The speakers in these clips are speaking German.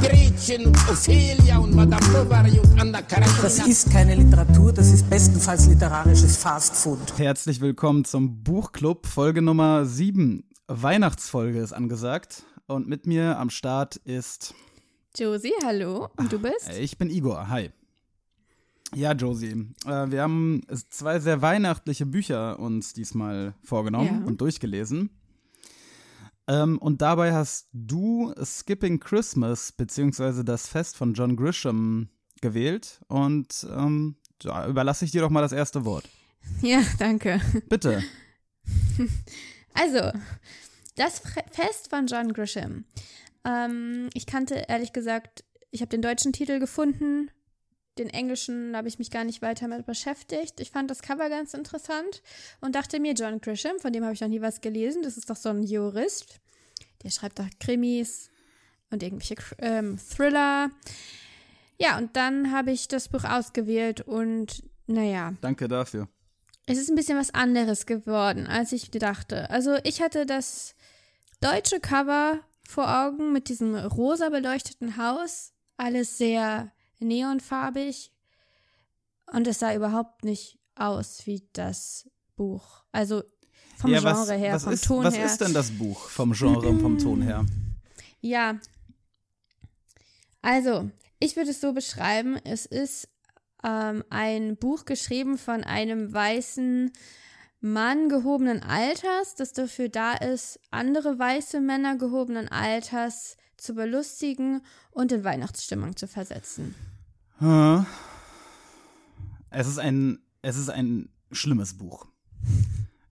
Gretchen und Ophelia und Madame Bovary und Anna Karenina. Das ist keine Literatur, das ist bestenfalls literarisches Fastfood. Herzlich willkommen zum Buchclub, Folge Nummer 7. Weihnachtsfolge ist angesagt. Und mit mir am Start ist. Josie, hallo. Und du bist? Ich bin Igor, hi. Ja, Josie, äh, wir haben zwei sehr weihnachtliche Bücher uns diesmal vorgenommen ja. und durchgelesen. Ähm, und dabei hast du Skipping Christmas, beziehungsweise das Fest von John Grisham gewählt. Und ähm, da überlasse ich dir doch mal das erste Wort. Ja, danke. Bitte. Also, das Fest von John Grisham. Ähm, ich kannte ehrlich gesagt, ich habe den deutschen Titel gefunden, den englischen habe ich mich gar nicht weiter mit beschäftigt. Ich fand das Cover ganz interessant und dachte mir, John Grisham, von dem habe ich noch nie was gelesen, das ist doch so ein Jurist. Der schreibt doch Krimis und irgendwelche ähm, Thriller. Ja, und dann habe ich das Buch ausgewählt und naja. Danke dafür. Es ist ein bisschen was anderes geworden, als ich dachte. Also ich hatte das deutsche Cover vor Augen mit diesem rosa beleuchteten Haus. Alles sehr neonfarbig und es sah überhaupt nicht aus wie das Buch. Also vom ja, Genre was, her, was vom ist, Ton was her. Was ist denn das Buch vom Genre und vom Ton her? Ja. Also, ich würde es so beschreiben, es ist ähm, ein Buch geschrieben von einem weißen Mann gehobenen Alters, das dafür da ist, andere weiße Männer gehobenen Alters zu belustigen und in Weihnachtsstimmung zu versetzen. Es ist ein, es ist ein schlimmes Buch.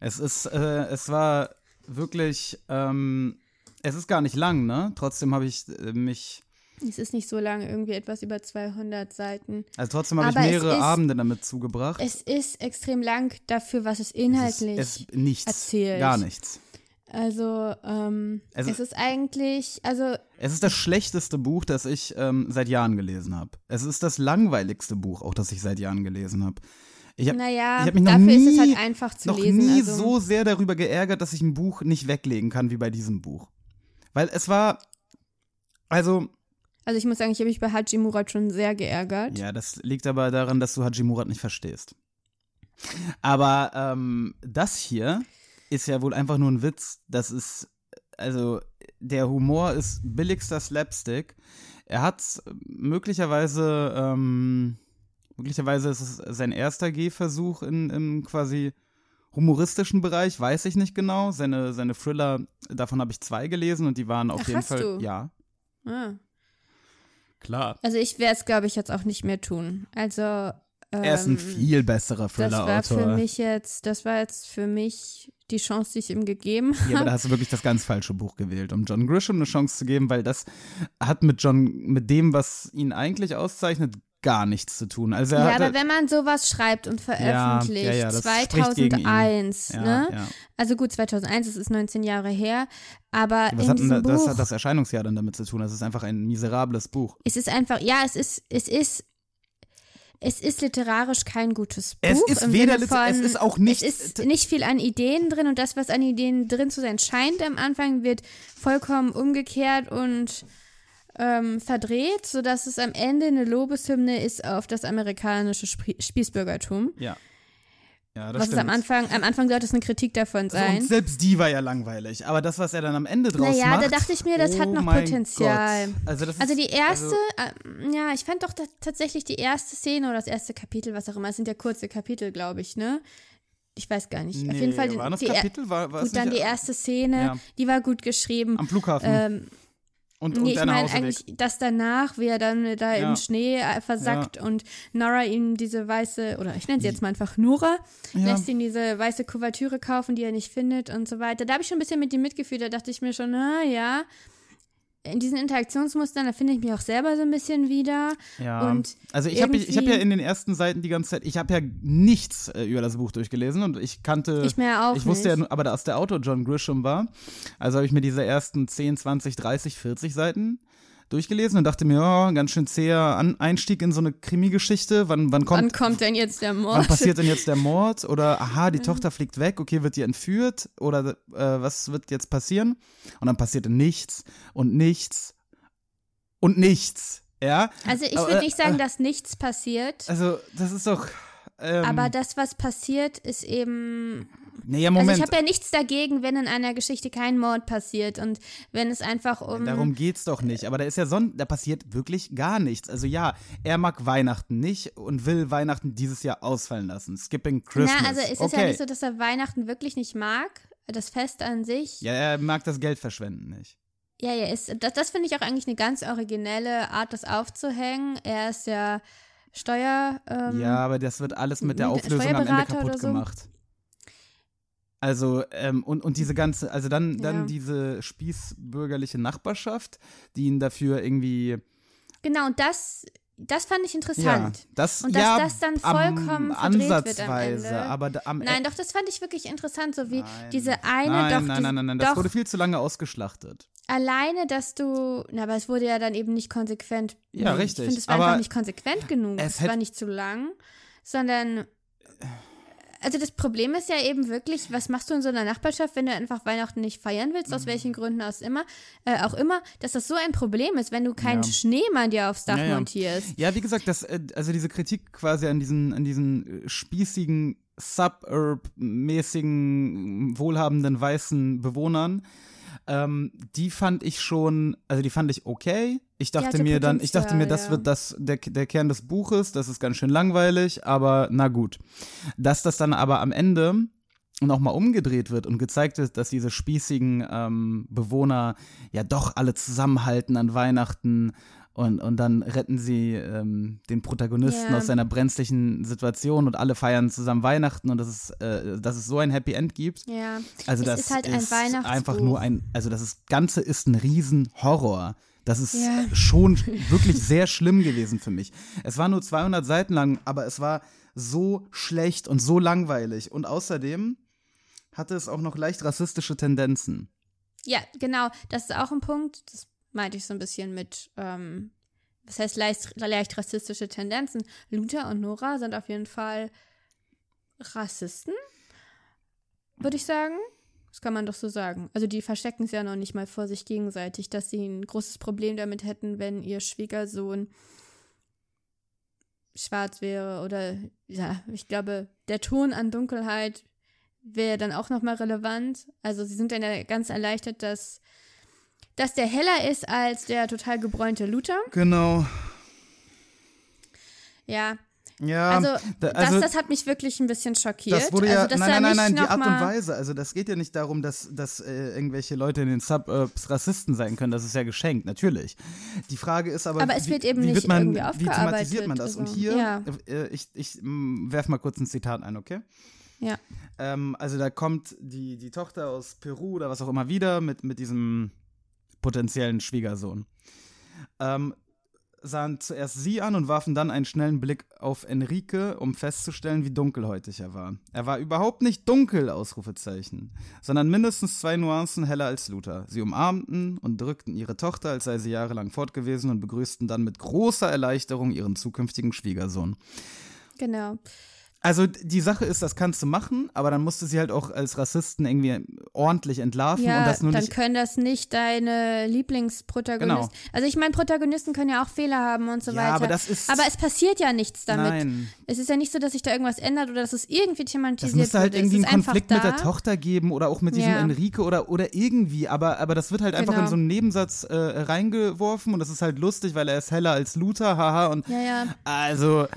Es ist, äh, es war wirklich, ähm, es ist gar nicht lang, ne? Trotzdem habe ich äh, mich. Es ist nicht so lang, irgendwie etwas über 200 Seiten. Also trotzdem habe ich mehrere ist, Abende damit zugebracht. Es ist extrem lang dafür, was es inhaltlich es ist, es nichts, erzählt. Gar nichts. Also, ähm, es ist eigentlich, also. Es ist das schlechteste Buch, das ich ähm, seit Jahren gelesen habe. Es ist das langweiligste Buch, auch das ich seit Jahren gelesen habe. Ich habe naja, hab mich noch dafür nie, ist es halt einfach zu noch lesen. nie also. so sehr darüber geärgert, dass ich ein Buch nicht weglegen kann wie bei diesem Buch. Weil es war, also. Also ich muss sagen, ich habe mich bei Haji Murat schon sehr geärgert. Ja, das liegt aber daran, dass du Haji Murat nicht verstehst. Aber ähm, das hier ist ja wohl einfach nur ein Witz. Das ist, also, der Humor ist billigster Slapstick. Er hat möglicherweise, ähm, möglicherweise ist es sein erster Gehversuch in, im quasi humoristischen Bereich, weiß ich nicht genau. Seine, seine Thriller, davon habe ich zwei gelesen und die waren auf Ach, jeden hast Fall, du? ja. Ah. Klar. Also ich werde es, glaube ich, jetzt auch nicht mehr tun. Also ähm, er ist ein viel besserer Thriller-Autor. Das war für mich jetzt, das war jetzt für mich die Chance, die ich ihm gegeben habe. Ja, aber da hast du wirklich das ganz falsche Buch gewählt, um John Grisham eine Chance zu geben, weil das hat mit John, mit dem, was ihn eigentlich auszeichnet, gar nichts zu tun. Also ja, hatte, aber wenn man sowas schreibt und veröffentlicht, ja, ja, ja, das 2001, ja, ne? Also gut, 2001, das ist 19 Jahre her, aber was in hat diesem denn das, Buch, hat das Erscheinungsjahr dann damit zu tun? Das ist einfach ein miserables Buch. Es ist einfach, ja, es ist, es ist es ist literarisch kein gutes Buch. Es ist weder von, es ist auch nicht. Es ist nicht viel an Ideen drin und das, was an Ideen drin zu sein scheint am Anfang, wird vollkommen umgekehrt und ähm, verdreht, sodass es am Ende eine Lobeshymne ist auf das amerikanische Spie Spießbürgertum. Ja. Ja, das was stimmt. ist am Anfang, am Anfang sollte es eine Kritik davon sein. Also, selbst die war ja langweilig. Aber das, was er dann am Ende draus naja, macht. da dachte ich mir, das oh hat noch Potenzial. Gott. Also, das Also die erste, also, äh, ja, ich fand doch tatsächlich die erste Szene oder das erste Kapitel, was auch immer, es sind ja kurze Kapitel, glaube ich, ne? Ich weiß gar nicht. Auf Nee, jeden Fall waren das Kapitel? War, war gut, dann die erste Szene, Ja. die war gut geschrieben. Am Flughafen. Ähm, und und nee, ich der meine eigentlich das danach, wie er dann da Ja. im Schnee äh, versackt und Nora ihm diese weiße, oder ich nenne sie jetzt mal einfach Nora, Ja. lässt ihn diese weiße Kuvertüre kaufen, die er nicht findet und so weiter. Da habe ich schon ein bisschen mit ihm mitgefühlt, da dachte ich mir schon, na ja, in diesen Interaktionsmustern, da finde ich mich auch selber so ein bisschen wieder. Ja, Und also ich habe ich hab ja in den ersten Seiten die ganze Zeit, ich habe ja nichts äh, über das Buch durchgelesen und ich kannte, Ich mir auch ich wusste ja, nicht. nur- aber dass der Autor John Grisham war, also habe ich mir diese ersten 10, 20, 30, 40 Seiten durchgelesen und dachte mir, ja, ganz schön zäher An Einstieg in so eine Krimi-Geschichte, wann, wann kommt, Wann kommt denn jetzt der Mord? wann passiert denn jetzt der Mord oder aha, die Tochter fliegt weg, okay, wird die entführt oder äh, was wird jetzt passieren? Und dann passierte nichts und nichts und nichts, ja? Also ich würde äh, nicht sagen, äh, dass nichts passiert. Also, das ist doch. Ähm, aber das, was passiert, ist eben. Nee, ja, Also Moment. ich habe ja nichts dagegen, wenn in einer Geschichte kein Mord passiert und wenn es einfach um. Darum geht's doch nicht. Aber da ist ja son da passiert wirklich gar nichts. Also ja, er mag Weihnachten nicht und will Weihnachten dieses Jahr ausfallen lassen. Skipping Christmas. Na, also es ist okay. ja nicht so, dass er Weihnachten wirklich nicht mag. Das Fest an sich. Ja, er mag das Geld verschwenden nicht. Ja, ja, ist, das, das finde ich auch eigentlich eine ganz originelle Art, das aufzuhängen. Er ist ja Steuer. Ähm, Ja, aber das wird alles mit der Auflösung am Ende kaputt so. gemacht. Also, ähm, und, und diese ganze, also dann, dann Ja. diese spießbürgerliche Nachbarschaft, die ihn dafür irgendwie Genau, und das, das fand ich Ja, interessant. das, Und dass ja, das dann am vollkommen verdreht wird am Ansatzweise, Ende. aber da, am Nein, doch, das fand ich wirklich interessant, so wie Nein. diese eine, nein, doch, nein, nein, nein, nein, das wurde viel zu lange ausgeschlachtet. alleine, dass du, na, aber es wurde ja dann eben nicht konsequent. Ja, nee, richtig, Ich finde, es war aber einfach nicht konsequent genug. es Es, war nicht zu lang, sondern, also das Problem ist ja eben wirklich, was machst du in so einer Nachbarschaft, wenn du einfach Weihnachten nicht feiern willst, aus welchen Gründen aus immer, äh, auch immer, dass das so ein Problem ist, wenn du keinen Ja. Schneemann dir aufs Dach Ja, ja. montierst. Ja, wie gesagt, das, äh, also diese Kritik quasi an diesen, an diesen äh, spießigen, suburb-mäßigen, wohlhabenden weißen Bewohnern, ähm, die fand ich schon, also die fand ich okay. Ich dachte hatte mir dann, ich dachte mir, das Potenzial, wird das, der, der Kern des Buches, das ist ganz schön langweilig, aber na gut. Dass das dann aber am Ende nochmal umgedreht wird und gezeigt wird, dass diese spießigen ähm, Bewohner ja doch alle zusammenhalten an Weihnachten und, und dann retten sie ähm, den Protagonisten Ja. aus seiner brenzlichen Situation und alle feiern zusammen Weihnachten und dass es, äh, dass es so ein Happy End gibt. Ja. Also Es das ist halt ein Weihnachtsbuch. einfach nur ein, also das Ganze ist ein Riesenhorror. Das ist Ja. schon wirklich sehr schlimm gewesen für mich. Es war nur 200 Seiten lang, aber es war so schlecht und so langweilig. Und außerdem hatte es auch noch leicht rassistische Tendenzen. Ja, genau. Das ist auch ein Punkt. Das meinte ich so ein bisschen mit, ähm, was heißt leicht, leicht rassistische Tendenzen. Luther und Nora sind auf jeden Fall Rassisten, würde ich sagen. Das kann man doch so sagen. Also die verstecken es ja noch nicht mal vor sich gegenseitig, dass sie ein großes Problem damit hätten, wenn ihr Schwiegersohn schwarz wäre oder ja, ich glaube, der Ton an Dunkelheit wäre dann auch nochmal relevant. Also sie sind dann ja ganz erleichtert, dass, dass der heller ist als der total gebräunte Luther. Genau. Ja, Ja, also, da- das, das hat mich wirklich ein bisschen schockiert. Das wurde ja, also, nein, nein, nein, nein, die Art und Weise. Also das geht ja nicht darum, dass, dass äh, irgendwelche Leute in den Suburbs Rassisten sein können. Das ist ja geschenkt, natürlich. Die Frage ist aber, Aber es wie, wird eben wie nicht wird man, irgendwie wie thematisiert man das? Und also, hier, ja. äh, ich, ich mh, werf mal kurz ein Zitat ein, okay? Ja. Ähm, also da kommt die, die Tochter aus Peru oder was auch immer wieder mit, mit diesem potenziellen Schwiegersohn. Ähm, sahen zuerst sie an und warfen dann einen schnellen Blick auf Enrique, um festzustellen, wie dunkelhäutig er war. Er war überhaupt nicht dunkel, Ausrufezeichen, sondern mindestens zwei Nuancen heller als Luther. Sie umarmten und drückten ihre Tochter, als sei sie jahrelang fort gewesen, und begrüßten dann mit großer Erleichterung ihren zukünftigen Schwiegersohn. Genau. Also die Sache ist, das kannst du machen, aber dann musst du sie halt auch als Rassisten irgendwie ordentlich entlarven Ja, und das nur dann nicht. können das nicht deine Lieblingsprotagonisten. Genau. Also ich meine, Protagonisten können ja auch Fehler haben und so Ja, weiter. aber das ist- Aber es passiert ja nichts damit. Nein. Es ist ja nicht so, dass sich da irgendwas ändert oder dass es irgendwie thematisiert Das müsste halt wird. irgendwie es einen einfach Konflikt mit der Tochter geben oder auch mit diesem Ja. Enrique oder, oder irgendwie, aber, aber das wird halt einfach Genau. in so einen Nebensatz äh, reingeworfen und das ist halt lustig, weil er ist heller als Luther, haha, und Ja, ja. also.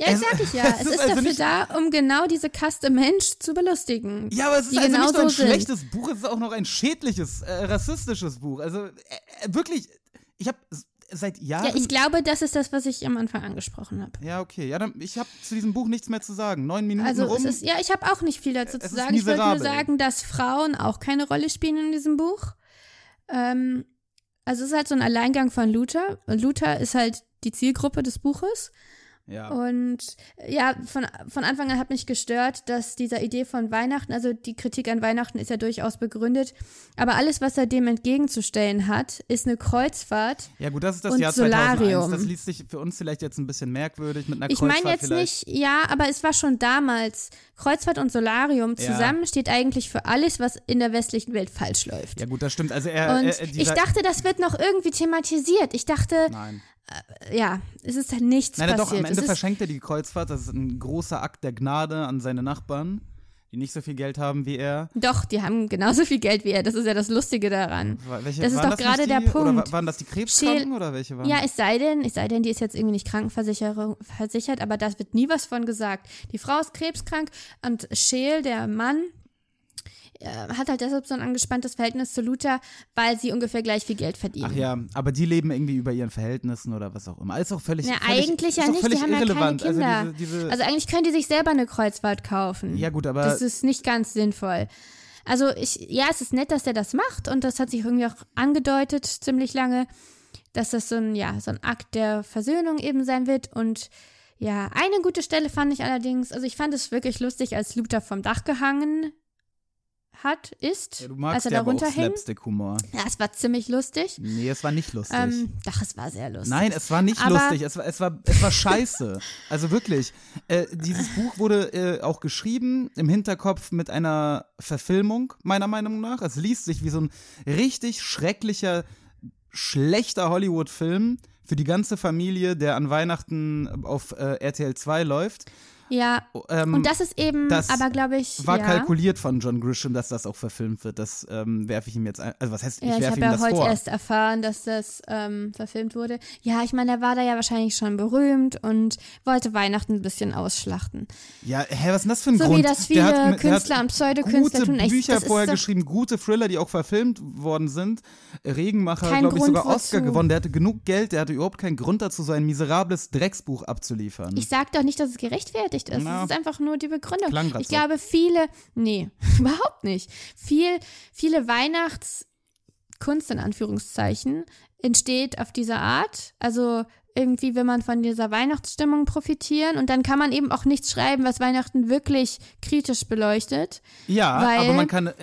Ja, Es- sag ich ja. es Es ist ist, also dafür nicht- da, um genau diese Kaste Mensch zu belustigen. Ja, aber es ist also genau nicht nur ein so sind. schlechtes Buch, es ist auch noch ein schädliches, äh, rassistisches Buch. Also äh, äh, wirklich, ich habe seit Jahren. Ja, ich glaube, das ist das, was ich am Anfang angesprochen habe. Ja, okay. Ja, dann, ich habe zu diesem Buch nichts mehr zu sagen. Neun Minuten Also rum. es ist, ja, ich habe auch nicht viel dazu Es zu sagen. Ich wollte nur sagen, dass Frauen auch keine Rolle spielen in diesem Buch. Ähm, Also es ist halt so ein Alleingang von Luther. Und Luther ist halt die Zielgruppe des Buches. Ja. Und ja, von, von Anfang an hat mich gestört, dass dieser Idee von Weihnachten, also die Kritik an Weihnachten ist ja durchaus begründet, aber alles, was er dem entgegenzustellen hat, ist eine Kreuzfahrt. Ja gut, das ist das Jahr Solarium. 2001. Das liest sich für uns vielleicht jetzt ein bisschen merkwürdig mit einer Ich Kreuzfahrt meine jetzt vielleicht. nicht, ja, aber es war schon damals. Kreuzfahrt und Solarium Ja. zusammen steht eigentlich für alles, was in der westlichen Welt falsch läuft. Ja gut, das stimmt. Also er, Und er, ich dieser, dachte, das wird noch irgendwie thematisiert. Ich dachte, Nein. Ja, es ist halt nichts Nein, doch, passiert. am Ende verschenkt er die Kreuzfahrt. Das ist ein großer Akt der Gnade an seine Nachbarn, die nicht so viel Geld haben wie er. doch, die haben genauso viel Geld wie er. Das ist ja das Lustige daran. Welche, Das ist doch nicht gerade der Oder Punkt. wa- waren das die Krebskranken oder welche waren? Ja, es sei denn, es sei denn, die ist jetzt irgendwie nicht Krankenversicherung versichert, aber da wird nie was von gesagt. Die Frau ist krebskrank und Scheel, der Mann, äh, hat halt deshalb so ein angespanntes Verhältnis zu Luther, weil sie ungefähr gleich viel Geld verdienen. Ach ja, aber die leben irgendwie über ihren Verhältnissen oder was auch immer. Ist auch völlig, Ja, völlig eigentlich ja nicht, die haben ja keine irrelevant. Kinder. Also diese, diese, Also eigentlich können die sich selber eine Kreuzfahrt kaufen. ja gut, aber Das ist nicht ganz sinnvoll. Also ich, ja, es ist nett, dass er das macht und das hat sich irgendwie auch angedeutet ziemlich lange, dass das so ein, ja, so ein Akt der Versöhnung eben sein wird und ja, eine gute Stelle fand ich allerdings, also ich fand es wirklich lustig, als Luther vom Dach gehangen hat, ist, ja, du als magst er ja da aber auch. Slapstick-Humor. Ja, es war ziemlich lustig. Nee, es war nicht lustig. Ähm, doch, es war sehr lustig. Nein, es war nicht Aber- lustig, es war, es war, es war scheiße. Also wirklich. Äh, dieses Buch wurde äh, auch geschrieben im Hinterkopf mit einer Verfilmung, meiner Meinung nach. Es liest sich wie so ein richtig schrecklicher, schlechter Hollywood-Film für die ganze Familie, der an Weihnachten auf äh, RTL 2 läuft. Ja, Ähm, und das ist eben, das aber glaube ich, war ja. kalkuliert von John Grisham, dass das auch verfilmt wird. Das ähm, werfe ich ihm jetzt ein. Also was heißt, ich Ja, ich werfe habe ihm ja das heute vor. erst erfahren, dass das ähm, verfilmt wurde. Ja, ich meine, er war da ja wahrscheinlich schon berühmt und wollte Weihnachten ein bisschen ausschlachten. Ja, hä, was ist denn das für ein So Grund? wie das viele hat- Künstler und Pseudokünstler tun. Echt, Bücher vorher geschrieben, gute Thriller, die auch verfilmt worden sind. Regenmacher, glaube ich, sogar Oscar wozu. gewonnen. Der hatte genug Geld, der hatte überhaupt keinen Grund dazu, so ein miserables Drecksbuch abzuliefern. Ich sage doch nicht, dass es gerechtfertigt ist. Na. Es ist einfach nur die Begründung. Ich so. glaube, viele, nee, überhaupt nicht. Viel, viele Weihnachtskunst in Anführungszeichen entsteht auf diese Art. Also irgendwie will man von dieser Weihnachtsstimmung profitieren und dann kann man eben auch nichts schreiben, was Weihnachten wirklich kritisch beleuchtet. ja, weil- aber man kann, äh,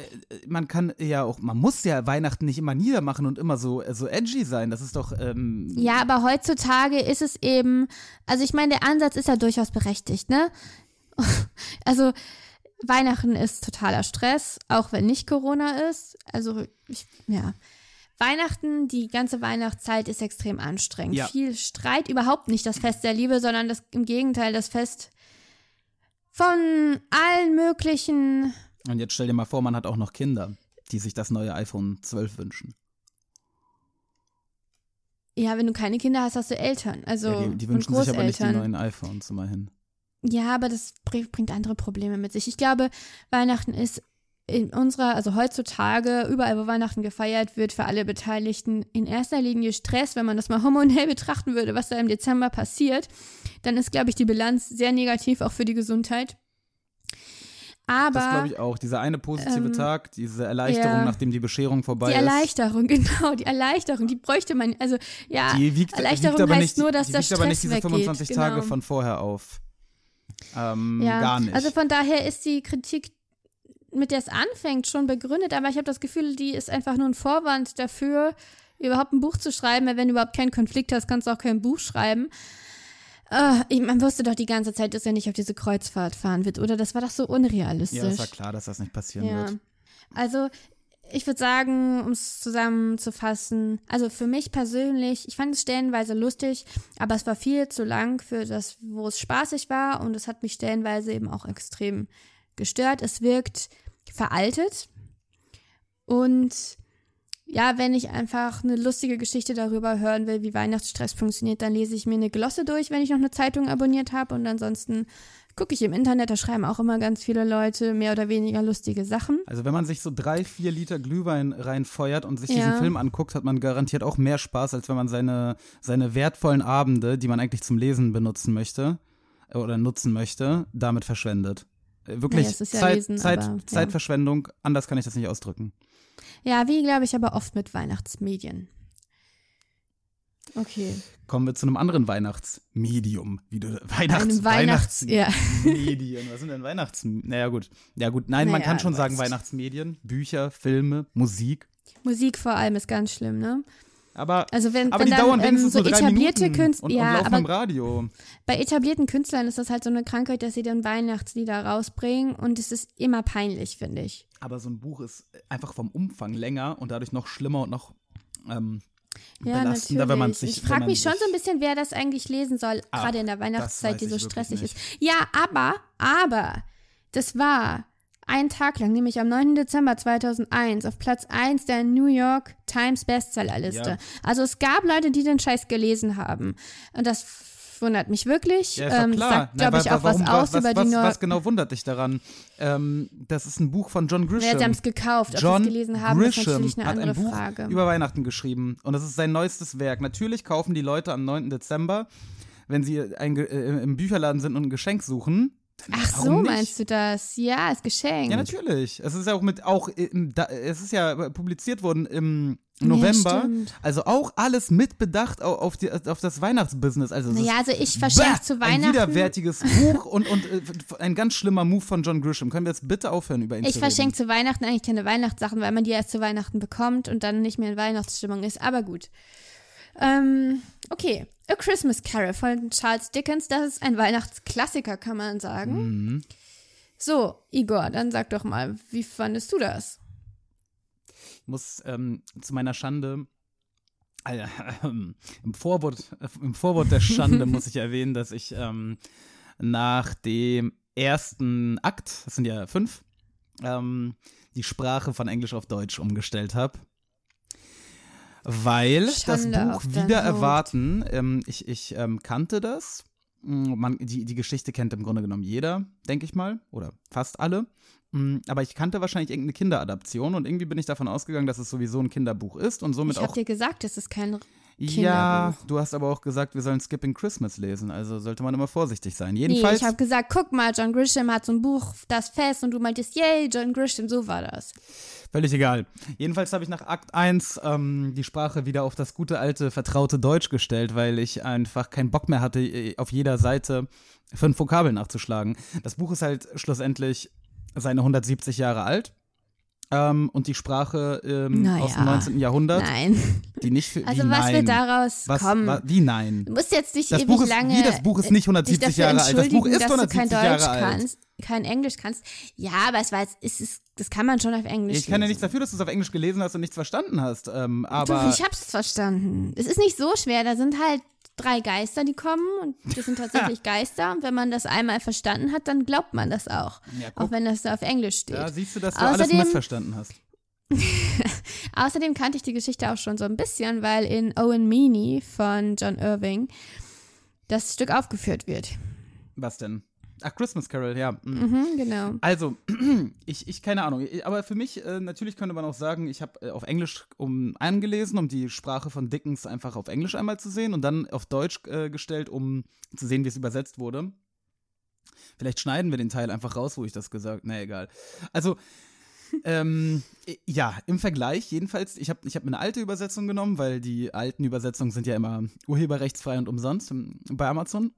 man kann ja auch, man muss ja Weihnachten nicht immer niedermachen und immer so, äh, so edgy sein. Das ist doch, ähm, Ja, aber heutzutage ist es eben, also ich meine, der Ansatz ist ja durchaus berechtigt, ne? Also Weihnachten ist totaler Stress, auch wenn nicht Corona ist. Also ich, ja. Weihnachten, die ganze Weihnachtszeit ist extrem anstrengend. Ja. Viel Streit, überhaupt nicht das Fest der Liebe, sondern das, im Gegenteil das Fest von allen möglichen und jetzt stell dir mal vor, man hat auch noch Kinder, die sich das neue iPhone 12 wünschen. Ja, wenn du keine Kinder hast, hast du Eltern. Also ja, die, die und wünschen sich aber nicht die neuen iPhones immerhin. Ja, aber das bring- bringt andere Probleme mit sich. Ich glaube, Weihnachten ist in unserer, also heutzutage, überall, wo Weihnachten gefeiert wird, für alle Beteiligten in erster Linie Stress. Wenn man das mal hormonell betrachten würde, was da im Dezember passiert, dann ist, glaube ich, die Bilanz sehr negativ, auch für die Gesundheit. Aber Das glaube ich auch. Dieser eine positive ähm, Tag, diese Erleichterung, ja. nachdem die Bescherung vorbei die ist. Erleichterung, genau, die Erleichterung, die bräuchte man, also ja, Die wiegt, Erleichterung wiegt heißt nicht, nur, dass die der wiegt aber nicht Stress diese weggeht, 25 Tage genau. von vorher auf. Ähm, Ja, gar nicht. also von daher ist die Kritik, mit der es anfängt, schon begründet, aber ich habe das Gefühl, die ist einfach nur ein Vorwand dafür, überhaupt ein Buch zu schreiben. Weil Wenn du überhaupt keinen Konflikt hast, kannst du auch kein Buch schreiben. Ich, man wusste doch die ganze Zeit, dass er nicht auf diese Kreuzfahrt fahren wird, oder? Das war doch so unrealistisch. ja, es war klar, dass das nicht passieren Ja. wird. Also, ich würde sagen, um es zusammenzufassen, also für mich persönlich, ich fand es stellenweise lustig, aber es war viel zu lang für das, wo es spaßig war und es hat mich stellenweise eben auch extrem gestört. Es wirkt veraltet und ja, wenn ich einfach eine lustige Geschichte darüber hören will, wie Weihnachtsstress funktioniert, dann lese ich mir eine Glosse durch, wenn ich noch eine Zeitung abonniert habe. Und ansonsten gucke ich im Internet, da schreiben auch immer ganz viele Leute mehr oder weniger lustige Sachen. Also wenn man sich so drei, vier Liter Glühwein reinfeuert und sich Ja. diesen Film anguckt, hat man garantiert auch mehr Spaß, als wenn man seine, seine wertvollen Abende, die man eigentlich zum Lesen benutzen möchte äh, oder nutzen möchte, damit verschwendet. Äh, Wirklich Naja, ja Zeit, Lesen, Zeit, aber, ja. Zeitverschwendung, anders kann ich das nicht ausdrücken. Ja, wie glaube ich aber oft mit Weihnachtsmedien. Okay. Kommen wir zu einem anderen Weihnachtsmedium. Wie du, Weihnachts, Weihnachts- ja. Weihnachtsmedien. Was sind denn Weihnachts... Naja, gut. Ja, gut. Nein, man Naja, kann schon sagen. Weihnachtsmedien. Bücher, Filme, Musik. Musik vor allem ist ganz schlimm, ne? Aber, Also wenn, aber wenn die dann dauern ähm, wenigstens so nur drei etablierte Künstler, und, und ja, laufen aber im Radio. bei etablierten Künstlern ist das halt so eine Krankheit, dass sie dann Weihnachtslieder rausbringen und es ist immer peinlich, finde ich. Aber so ein Buch ist einfach vom Umfang länger und dadurch noch schlimmer und noch ähm, Ja, belastender, wenn man sich. ich frage mich schon so ein bisschen, wer das eigentlich lesen soll, gerade in der Weihnachtszeit, die so stressig nicht. ist. Ja, aber, aber, das war einen Tag lang, nämlich am 9. Dezember 2001, auf Platz 1 der New York Times Bestsellerliste. Ja. Also es gab Leute, die den Scheiß gelesen haben. Und das wundert mich wirklich. Ja, ähm, sagt, glaube ich, auch was warum- aus was, über was, die Neu was genau wundert dich daran? Ähm, das ist ein Buch von John Grisham. Ja, sie haben es gekauft. Ob sie John es gelesen haben, Grisham ist natürlich eine hat andere ein Buch Frage. über Weihnachten geschrieben und das ist sein neuestes Werk. Natürlich kaufen die Leute am 9. Dezember, wenn sie ein, äh, im Bücherladen sind und ein Geschenk suchen. Ach so, nicht? meinst du das? Ja, ist geschenkt. Ja, natürlich. Es ist ja auch mit auch im, da, es ist ja publiziert worden im November. stimmt. also auch alles mit Bedacht au- auf, die, auf das Weihnachtsbusiness. Also Naja, also ich verschenke zu Ein Weihnachten. widerwärtiges Buch und, und äh, ein ganz schlimmer Move von John Grisham. Können wir jetzt bitte aufhören, über ihn Ich zu verschenke zu Weihnachten eigentlich keine Weihnachtssachen, weil man die erst zu Weihnachten bekommt und dann nicht mehr in Weihnachtsstimmung ist. Aber gut. Ähm, okay. A Christmas Carol von Charles Dickens. Das ist ein Weihnachtsklassiker, kann man sagen. Mhm. So, Igor, dann sag doch mal, wie fandest du das? Ich muss ähm, zu meiner Schande. äh, ähm, im, Vorwort, äh, Im Vorwort der Schande muss ich erwähnen, dass ich ähm, nach dem ersten Akt, das sind ja fünf, ähm, die Sprache von Englisch auf Deutsch umgestellt habe. Weil Schande das Buch wieder erwarten, ähm, ich, ich ähm, kannte das. Mm, Man, die, die Geschichte kennt im Grunde genommen jeder, denke ich mal, oder fast alle. Mm, Aber ich kannte wahrscheinlich irgendeine Kinderadaption und irgendwie bin ich davon ausgegangen, dass es sowieso ein Kinderbuch ist und somit Ich habe auch. dir gesagt, es ist kein Ja, du hast aber auch gesagt, wir sollen Skipping Christmas lesen, also sollte man immer vorsichtig sein. Nee, Jedenfalls. ich habe gesagt, guck mal, John Grisham hat so ein Buch, das fest und du meintest, yay, John Grisham, so war das. Völlig egal. Jedenfalls habe ich nach Akt 1 ähm, die Sprache wieder auf das gute alte, vertraute Deutsch gestellt, weil ich einfach keinen Bock mehr hatte, äh, auf jeder Seite fünf Vokabeln nachzuschlagen. Das Buch ist halt schlussendlich seine 170 Jahre alt. Ähm, und die Sprache ähm, Naja. aus dem 19. Jahrhundert, Nein. die nicht für. Also was nein? wird daraus was, kommen? wa- wie nein? Du musst jetzt nicht Das ewig Buch ist- lange. wie, das Buch ist nicht äh, 170 dich dafür Jahre alt. Das Buch ist dass du kein 170 Deutsch Jahre alt. kannst, kein Englisch kannst. Ja, aber es war jetzt, es ist, das kann man schon auf Englisch. Ich kann ja nichts dafür, dass du es auf Englisch gelesen hast und nichts verstanden hast. Ähm, aber Doch, ich hab's verstanden. Es ist nicht so schwer. Da sind halt drei Geister, die kommen und das sind tatsächlich Geister. Und wenn man das einmal verstanden hat, dann glaubt man das auch. Ja, auch wenn das da auf Englisch steht. da siehst du, dass du alles Außerdem- missverstanden hast. Außerdem kannte ich die Geschichte auch schon so ein bisschen, weil in Owen Meany von John Irving das Stück aufgeführt wird. Was denn? Ach, Christmas Carol, ja. mm. Mhm, genau. Also, ich, ich keine Ahnung. Aber für mich, äh, natürlich könnte man auch sagen, ich habe äh, auf Englisch um angelesen, um die Sprache von Dickens einfach auf Englisch einmal zu sehen und dann auf Deutsch äh, gestellt, um zu sehen, wie es übersetzt wurde. Vielleicht schneiden wir den Teil einfach raus, wo ich das gesagt Na egal. Also, ähm, äh, ja, im Vergleich, jedenfalls, ich habe ich hab eine alte Übersetzung genommen, weil die alten Übersetzungen sind ja immer urheberrechtsfrei und umsonst im, bei Amazon.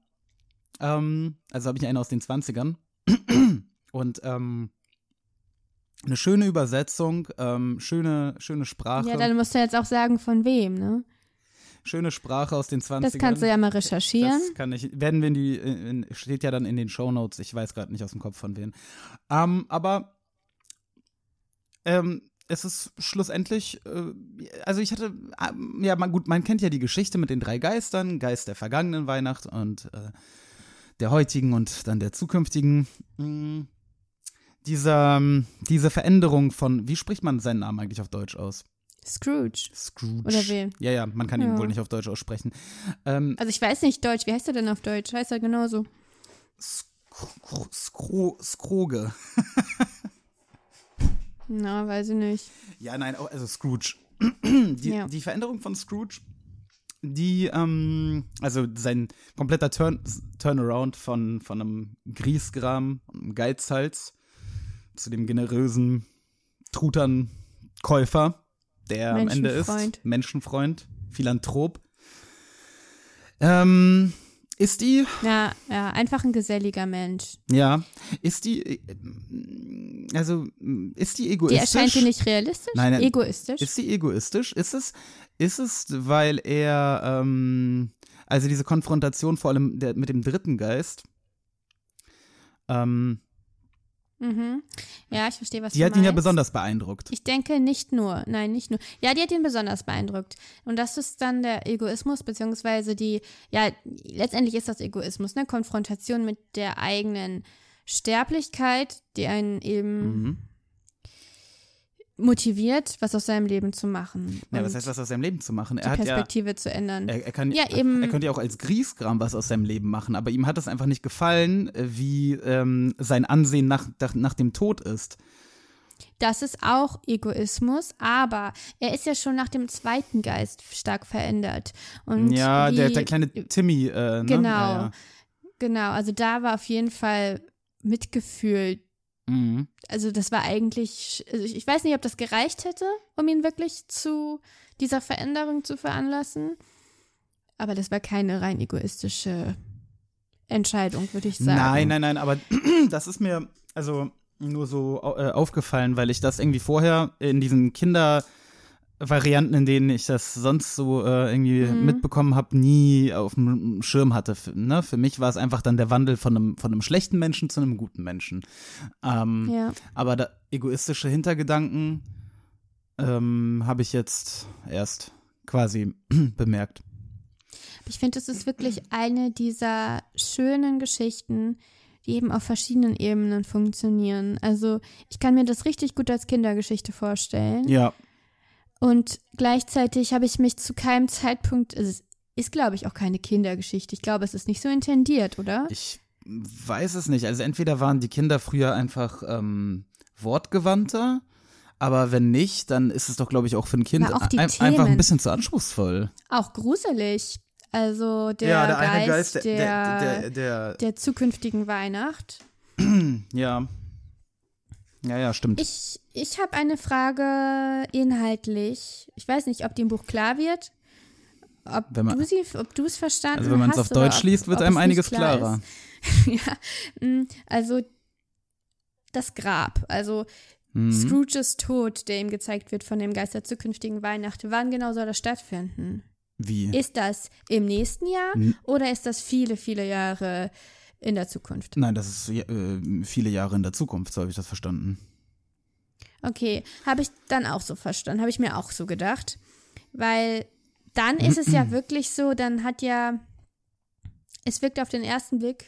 Ähm, also habe ich eine aus den 20ern. Und ähm, eine schöne Übersetzung, ähm, schöne, schöne Sprache. Ja, dann musst du jetzt auch sagen, von wem, ne? schöne Sprache aus den 20ern. Das kannst du ja mal recherchieren. Das kann ich, werden wir in die, in, steht ja dann in den Shownotes, ich weiß gerade nicht aus dem Kopf von wem. Ähm, aber ähm, es ist schlussendlich, äh, also ich hatte, ähm, ja, man, gut, man kennt ja die Geschichte mit den drei Geistern, Geist der vergangenen Weihnacht und äh, der heutigen und dann der zukünftigen. Mm, dieser, ähm, diese Veränderung von, wie spricht man seinen Namen eigentlich auf Deutsch aus? Scrooge. Scrooge. Oder wen? Ja, ja, man kann ihn Ja. wohl nicht auf Deutsch aussprechen. Ähm, Also ich weiß nicht Deutsch. Wie heißt er denn auf Deutsch? Heißt er genauso? Skro Skro Skroge. Na, weiß ich nicht. Ja, nein, also Scrooge. Die, Ja. die Veränderung von Scrooge, die, ähm, also sein kompletter Turn Turnaround von, von einem Griesgram, einem Geizhals zu dem generösen Truternkäufer, der am Ende ist. Menschenfreund. Philanthrop. Ähm, ist die, Ja, ja, einfach ein geselliger Mensch. ja, ist die, äh, also, ist die Die egoistisch? erscheint dir nicht realistisch? Nein, nein. Egoistisch? Ist sie egoistisch? Ist es, ist es, weil er, ähm, also diese Konfrontation vor allem der, mit dem dritten Geist, ähm, mhm. Ja, ich verstehe, was die du hat ihn ja meinst. besonders beeindruckt. Ich denke nicht nur, nein, nicht nur. Ja, die hat ihn besonders beeindruckt. Und das ist dann der Egoismus, beziehungsweise die, ja, letztendlich ist das Egoismus, ne? Konfrontation mit der eigenen Sterblichkeit, die einen eben Mhm. Motiviert, was aus seinem Leben zu machen. Ja, was heißt, was aus seinem Leben zu machen? die Er ja, Perspektive zu ändern. er, er kann, Ja, eben. er könnte ja auch als Griesgram was aus seinem Leben machen, aber ihm hat es einfach nicht gefallen, wie ähm, sein Ansehen nach, nach, nach dem Tod ist. Das ist auch Egoismus, aber er ist ja schon nach dem zweiten Geist stark verändert. Und ja, der, wie- der kleine Timmy, äh, ne? Genau. Ja, ja. Genau, also da war auf jeden Fall Mitgefühl. Mhm. Also das war eigentlich, also ich ich weiß nicht, ob das gereicht hätte, um ihn wirklich zu dieser Veränderung zu veranlassen. Aber das war keine rein egoistische Entscheidung, würde ich sagen. Nein, nein, nein, aber das ist mir also nur so äh, aufgefallen, weil ich das irgendwie vorher in diesen Kindervarianten, in denen ich das sonst so äh, irgendwie Mhm. mitbekommen habe, nie auf dem Schirm hatte. Für, ne? Für mich war es einfach dann der Wandel von einem, von einem schlechten Menschen zu einem guten Menschen. Ähm, Ja. Aber da, egoistische Hintergedanken ähm, habe ich jetzt erst quasi bemerkt. Ich finde, es ist wirklich eine dieser schönen Geschichten, die eben auf verschiedenen Ebenen funktionieren. Also ich kann mir das richtig gut als Kindergeschichte vorstellen. Ja, Und gleichzeitig habe ich mich zu keinem Zeitpunkt, also es ist, glaube ich, auch keine Kindergeschichte. Ich glaube, es ist nicht so intendiert, oder? Ich weiß es nicht. Also entweder waren die Kinder früher einfach ähm, wortgewandter, aber wenn nicht, dann ist es doch, glaube ich, auch für ein Kind Aber auch die ein, einfach ein bisschen zu anspruchsvoll. Auch gruselig. Also der, Geist, der, der, der, der zukünftigen Weihnacht. ja. Ja, ja, stimmt. Ich, ich habe eine Frage inhaltlich. Ich weiß nicht, ob die im Buch klar wird. Ob Wenn man- du sie, ob du es verstanden also wenn man es hast auf Deutsch ob- liest, wird einem einiges klar klarer. ja, mm, also das Grab, also Mhm. Scrooges Tod, der ihm gezeigt wird von dem Geist der zukünftigen Weihnacht. Wann genau soll das stattfinden? Wie? Ist das im nächsten Jahr N- oder ist das viele, viele Jahre in der Zukunft? Nein, das ist äh, viele Jahre in der Zukunft, so habe ich das verstanden. Okay, habe ich dann auch so verstanden, habe ich mir auch so gedacht. Weil dann ist es ja wirklich so, dann hat ja, es wirkt auf den ersten Blick,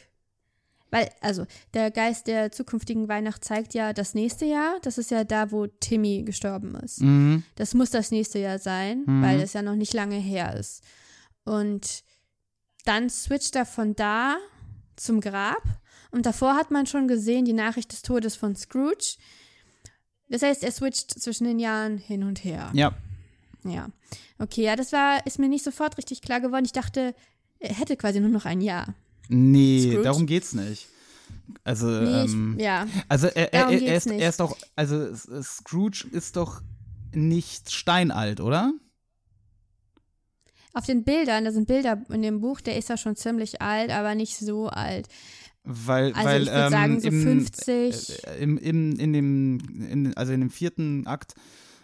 weil, also, der Geist der zukünftigen Weihnacht zeigt ja das nächste Jahr, das ist ja da, wo Timmy gestorben ist. Mhm. Das muss das nächste Jahr sein, Mhm. weil es ja noch nicht lange her ist. Und dann switcht er von da zum Grab. Und davor hat man schon gesehen die Nachricht des Todes von Scrooge. Das heißt, er switcht zwischen den Jahren hin und her. Ja. Ja. Okay, ja, das war, ist mir nicht sofort richtig klar geworden. Ich dachte, er hätte quasi nur noch ein Jahr. Nee, Scrooge? darum geht's nicht. Also, Nee, ähm, ich, ja. also er, er, Darum er, geht's ist, er ist doch, also Scrooge ist doch nicht steinalt, oder? Auf den Bildern, da sind Bilder in dem Buch, der ist ja schon ziemlich alt, aber nicht so alt. Weil, Also weil ich würde ähm, sagen, so im, 50. Äh, im, im, in dem, in, also in dem vierten Akt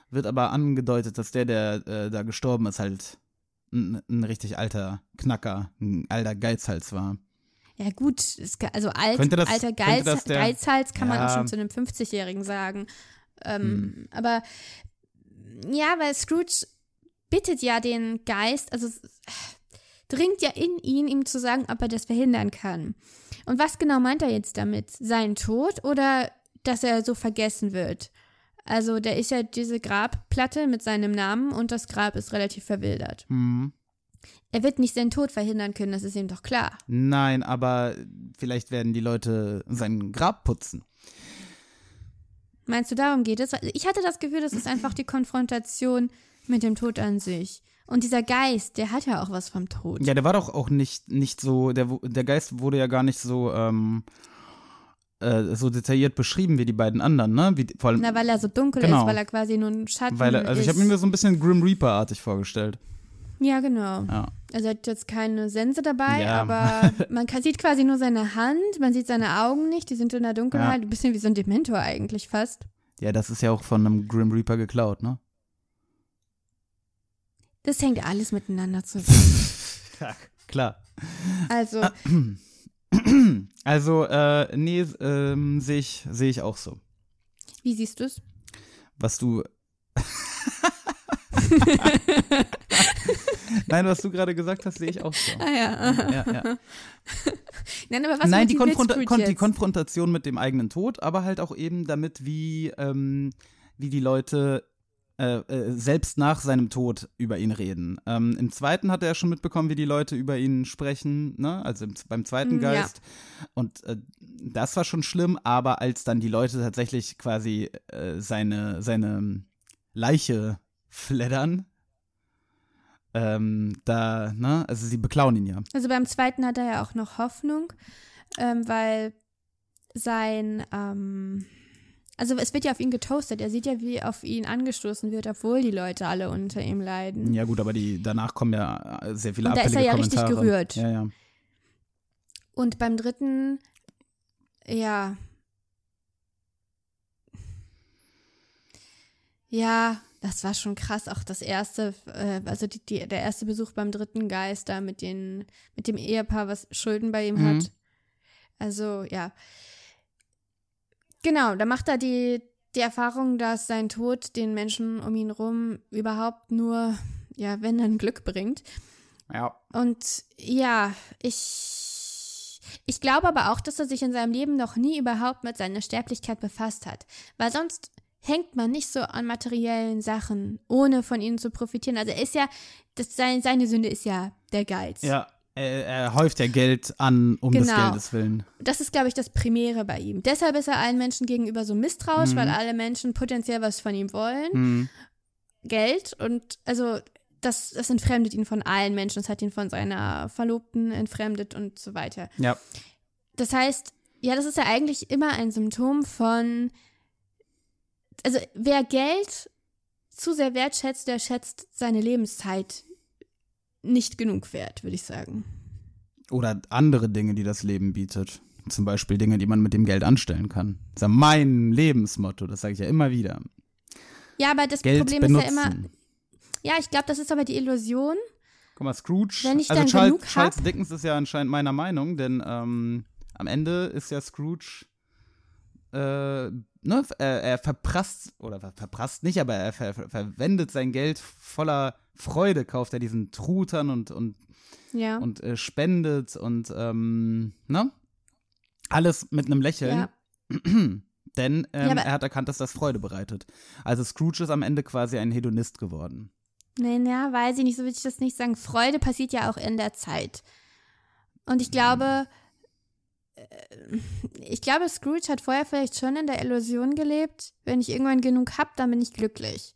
wird aber angedeutet, dass der, der äh, da gestorben ist, halt ein, ein richtig alter Knacker, ein alter Geizhals war. Ja, gut, es, also alt, das- alter Geiz, der- Geizhals kann man Ja. schon zu einem 50-Jährigen sagen. Ähm, Hm. Aber ja, weil Scrooge bittet ja den Geist, also es dringt ja in ihn, ihm zu sagen, ob er das verhindern kann. Und was genau meint er jetzt damit? Sein Tod oder dass er so vergessen wird? Also, da ist ja diese Grabplatte mit seinem Namen und das Grab ist relativ verwildert. Hm. Er wird nicht seinen Tod verhindern können, das ist ihm doch klar. Nein, aber vielleicht werden die Leute sein Grab putzen. Meinst du, darum geht es? Ich hatte das Gefühl, das ist einfach die Konfrontation mit dem Tod an sich. Und dieser Geist, der hat ja auch was vom Tod. Ja, der war doch auch nicht, nicht so, der, der Geist wurde ja gar nicht so, ähm, äh, so detailliert beschrieben wie die beiden anderen, ne? Wie, vor allem, Na, weil er so dunkel Genau. ist, weil er quasi nur ein Schatten weil er, also ich ist. habe mir so ein bisschen Grim Reaper-artig vorgestellt. Ja, genau. Ja. Also er hat jetzt keine Sense dabei, Ja. aber man kann, sieht quasi nur seine Hand, man sieht seine Augen nicht, die sind in der Dunkelheit, ein bisschen wie so ein Dementor eigentlich fast. Ja, das ist ja auch von einem Grim Reaper geklaut, ne? Das hängt alles miteinander zusammen. Ja, klar. Also, Also, äh, nee, ähm, sehe ich, sehe ich auch so. wie siehst du es? Was du. Nein, was du gerade gesagt hast, sehe ich auch so. Ah ja. Ja, ja. Nein, aber was Nein, die, Scrooge kon die? Konfrontation mit dem eigenen Tod, aber halt auch eben damit, wie, ähm, wie die Leute äh, äh, selbst nach seinem Tod über ihn reden. Ähm, Im zweiten hat er schon mitbekommen, wie die Leute über ihn sprechen, ne? also im, beim zweiten Mm, ja. Geist. Und äh, das war schon schlimm, aber als dann die Leute tatsächlich quasi äh, seine, seine Leiche fleddern, ähm, da, ne, also sie beklauen ihn ja. Also beim zweiten hat er ja auch noch Hoffnung, ähm, weil sein, ähm, also es wird ja auf ihn getoastet. Er sieht ja, wie auf ihn angestoßen wird, obwohl die Leute alle unter ihm leiden. Ja gut, aber die danach kommen ja äh, sehr viele Und da ist er ja richtig Kommentare. gerührt. Ja, ja. Und beim dritten, ja. Ja, das war schon krass. Auch das erste, äh, also die, die, der erste Besuch beim dritten Geist da mit, den, mit dem Ehepaar, was Schulden bei ihm Mhm. hat. Also, ja. Genau, da macht er die, die Erfahrung, dass sein Tod den Menschen um ihn rum überhaupt nur, ja, wenn dann Glück bringt. Ja. Und ja, ich, ich glaube aber auch, dass er sich in seinem Leben noch nie überhaupt mit seiner Sterblichkeit befasst hat. Weil sonst hängt man nicht so an materiellen Sachen, ohne von ihnen zu profitieren. Also er ist ja, das, sein, seine Sünde ist ja der Geiz. Ja, er, er häuft ja Geld an, um des Genau. Geldes willen. Das ist, glaube ich, das Primäre bei ihm. Deshalb ist er allen Menschen gegenüber so misstrauisch, Mhm. weil alle Menschen potenziell was von ihm wollen. Hm. Geld und also das, das entfremdet ihn von allen Menschen. Das hat ihn von seiner Verlobten entfremdet und so weiter. Ja. Das heißt, ja, das ist ja eigentlich immer ein Symptom von, also wer Geld zu sehr wertschätzt, der schätzt seine Lebenszeit nicht genug wert, würde ich sagen. Oder andere Dinge, die das Leben bietet. Zum Beispiel Dinge, die man mit dem Geld anstellen kann. Das ist ja mein Lebensmotto, das sage ich ja immer wieder. Ja, aber das Geld Problem benutzen. ist ja immer, ja, ich glaube, das ist aber die Illusion. Guck mal, Scrooge. Wenn ich also dann Charles, genug hab- Charles Dickens ist ja anscheinend meiner Meinung, denn ähm, am Ende ist ja Scrooge, äh, ne, er, er verprasst, oder ver- verprasst nicht, aber er ver ver verwendet sein Geld voller Freude, kauft er diesen Truthahn und, und, Ja. und äh, spendet und, ähm, ne? Alles mit einem Lächeln. ja. Denn ähm, Ja, er hat erkannt, dass das Freude bereitet. Also Scrooge ist am Ende quasi ein Hedonist geworden. Nee, ja, weiß ich nicht, so würde ich das nicht sagen. Freude passiert ja auch in der Zeit. Und ich glaube, äh, ich glaube, Scrooge hat vorher vielleicht schon in der Illusion gelebt, wenn ich irgendwann genug hab, dann bin ich glücklich.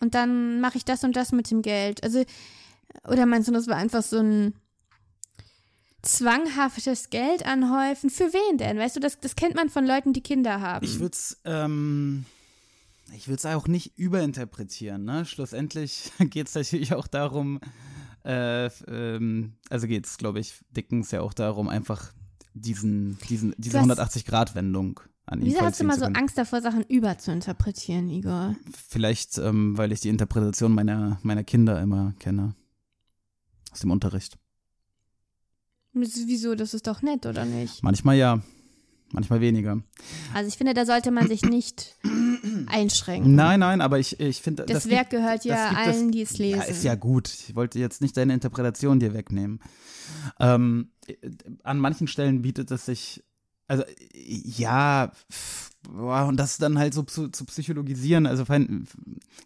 Und dann mache ich das und das mit dem Geld. Also, oder meinst du, das war einfach so ein zwanghaftes Geld anhäufen? Für wen denn? Weißt du, das, das kennt man von Leuten, die Kinder haben. Ich würde es, ähm, ich würde es auch nicht überinterpretieren. Ne? Schlussendlich geht es natürlich auch darum, äh, ähm, also geht es, glaube ich, Dickens ja auch darum, einfach diesen, diesen, diese hast- 180-Grad-Wendung an Wieso hast du zu so. Angst davor, Sachen überzuinterpretieren, Igor? Vielleicht, ähm, weil ich die Interpretation meiner, meiner Kinder immer kenne. Aus dem Unterricht. Wieso? Das ist doch nett, oder nicht? Manchmal ja, manchmal weniger. Also ich finde, da sollte man sich nicht einschränken. Nein, nein, aber ich, ich finde, Das, das Werk gibt- gehört ja das allen, die es lesen. Ja, ist ja gut. Ich wollte jetzt nicht deine Interpretation dir wegnehmen. Ähm, äh, an manchen Stellen bietet es sich, also ja, boah, und das dann halt so zu, zu psychologisieren, also fein,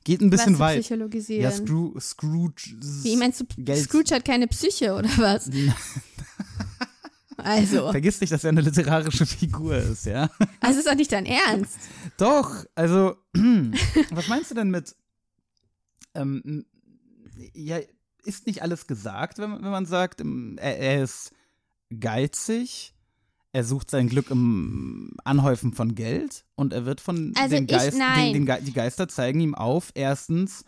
geht ein bisschen was weit. psychologisieren. Ja, Scroo Wie Scrooge. meinst du, Geld- Scrooge hat keine Psyche oder was? Also, Vergiss nicht, dass er eine literarische Figur ist, ja? also ist doch nicht dein Ernst. Doch, also, was meinst du denn mit, ähm, ja, ist nicht alles gesagt, wenn, wenn man sagt, ähm, er, er ist geizig, er sucht sein Glück im Anhäufen von Geld und er wird von Also den ich- Geist, nein. den, den, Ge- die Geister zeigen ihm auf, erstens,